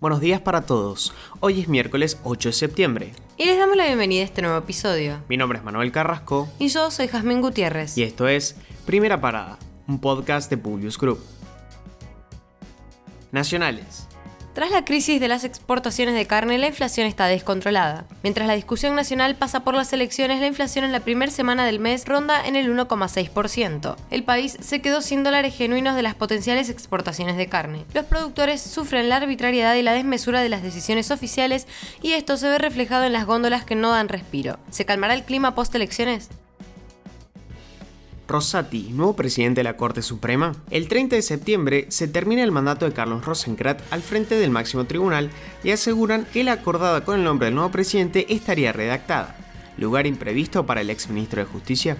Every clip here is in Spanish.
Buenos días para todos. Hoy es miércoles 8 de septiembre. Y les damos la bienvenida a este nuevo episodio. Mi nombre es Manuel Carrasco. Y yo soy Jazmín Gutiérrez. Y esto es Primera Parada, un podcast de Publius Group. Nacionales. Tras la crisis de las exportaciones de carne, la inflación está descontrolada. Mientras la discusión nacional pasa por las elecciones, la inflación en la primera semana del mes ronda en el 1,6%. El país se quedó sin dólares genuinos de las potenciales exportaciones de carne. Los productores sufren la arbitrariedad y la desmesura de las decisiones oficiales y esto se ve reflejado en las góndolas que no dan respiro. ¿Se calmará el clima post-elecciones? Rosati, nuevo presidente de la Corte Suprema. El 30 de septiembre se termina el mandato de Carlos Rosenkrantz al frente del máximo tribunal y aseguran que la acordada con el nombre del nuevo presidente estaría redactada. Lugar imprevisto para el exministro de Justicia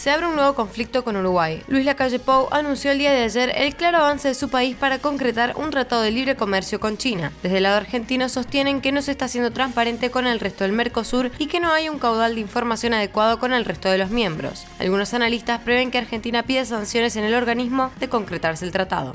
se abre un nuevo conflicto con Uruguay. Luis Lacalle Pou anunció el día de ayer el claro avance de su país para concretar un tratado de libre comercio con China. Desde el lado argentino sostienen que no se está siendo transparente con el resto del Mercosur y que no hay un caudal de información adecuado con el resto de los miembros. Algunos analistas prevén que Argentina pide sanciones en el organismo de concretarse el tratado.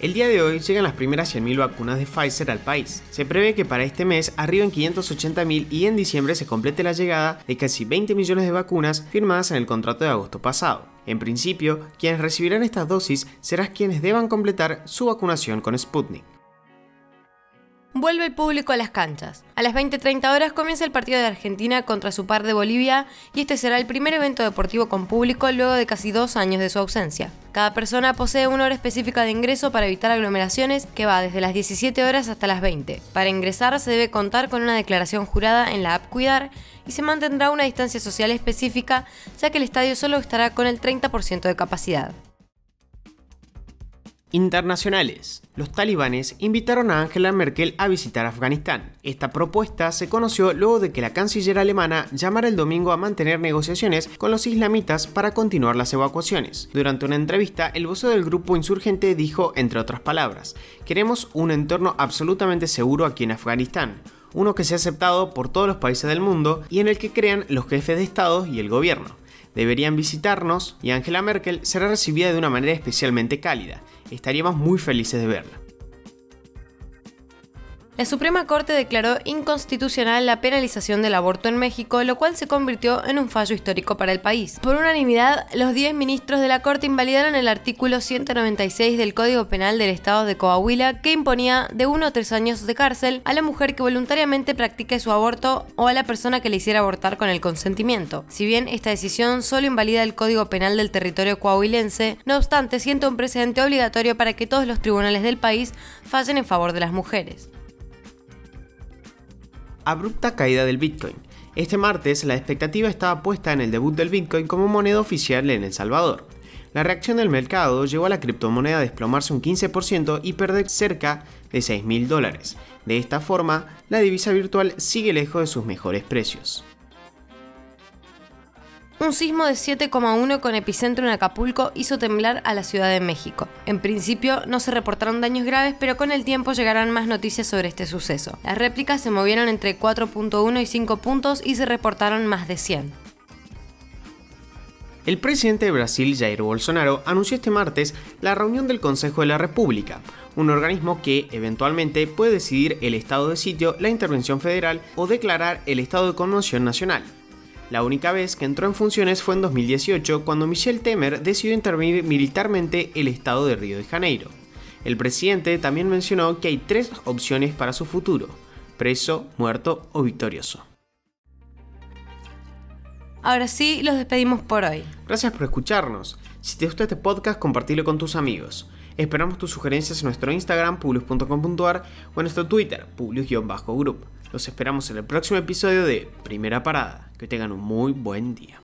El día de hoy llegan las primeras 100.000 vacunas de Pfizer al país. Se prevé que para este mes arriben 580.000 y en diciembre se complete la llegada de casi 20 millones de vacunas firmadas en el contrato de agosto pasado. En principio, quienes recibirán estas dosis serán quienes deban completar su vacunación con Sputnik. Vuelve el público a las canchas. A las 20.30 horas comienza el partido de Argentina contra su par de Bolivia y este será el primer evento deportivo con público luego de casi dos años de su ausencia. Cada persona posee una hora específica de ingreso para evitar aglomeraciones que va desde las 17 horas hasta las 20. Para ingresar se debe contar con una declaración jurada en la app Cuidar y se mantendrá una distancia social específica ya que el estadio solo estará con el 30% de capacidad. Internacionales. Los talibanes invitaron a Angela Merkel a visitar Afganistán. Esta propuesta se conoció luego de que la canciller alemana llamara el domingo a mantener negociaciones con los islamitas para continuar las evacuaciones. Durante una entrevista, el vocero del grupo insurgente dijo, entre otras palabras, queremos un entorno absolutamente seguro aquí en Afganistán uno que sea aceptado por todos los países del mundo y en el que crean los jefes de Estado y el gobierno. Deberían visitarnos y Angela Merkel será recibida de una manera especialmente cálida estaríamos muy felices de verla. La Suprema Corte declaró inconstitucional la penalización del aborto en México, lo cual se convirtió en un fallo histórico para el país. Por unanimidad, los 10 ministros de la Corte invalidaron el artículo 196 del Código Penal del Estado de Coahuila, que imponía de 1 a 3 años de cárcel a la mujer que voluntariamente practique su aborto o a la persona que le hiciera abortar con el consentimiento. Si bien esta decisión solo invalida el Código Penal del territorio coahuilense, no obstante sienta un precedente obligatorio para que todos los tribunales del país fallen en favor de las mujeres abrupta caída del Bitcoin. Este martes la expectativa estaba puesta en el debut del Bitcoin como moneda oficial en El Salvador. La reacción del mercado llevó a la criptomoneda a desplomarse un 15% y perder cerca de 6 mil dólares. De esta forma, la divisa virtual sigue lejos de sus mejores precios. Un sismo de 7,1 con epicentro en Acapulco hizo temblar a la Ciudad de México. En principio no se reportaron daños graves, pero con el tiempo llegarán más noticias sobre este suceso. Las réplicas se movieron entre 4.1 y 5 puntos y se reportaron más de 100. El presidente de Brasil, Jair Bolsonaro, anunció este martes la reunión del Consejo de la República, un organismo que eventualmente puede decidir el estado de sitio, la intervención federal o declarar el estado de conmoción nacional. La única vez que entró en funciones fue en 2018 cuando Michel Temer decidió intervenir militarmente el estado de Río de Janeiro. El presidente también mencionó que hay tres opciones para su futuro, preso, muerto o victorioso. Ahora sí, los despedimos por hoy. Gracias por escucharnos. Si te gustó este podcast, compartilo con tus amigos. Esperamos tus sugerencias en nuestro Instagram, publius.com.ar o en nuestro Twitter, publius-group. Los esperamos en el próximo episodio de Primera Parada. Que tengan un muy buen día.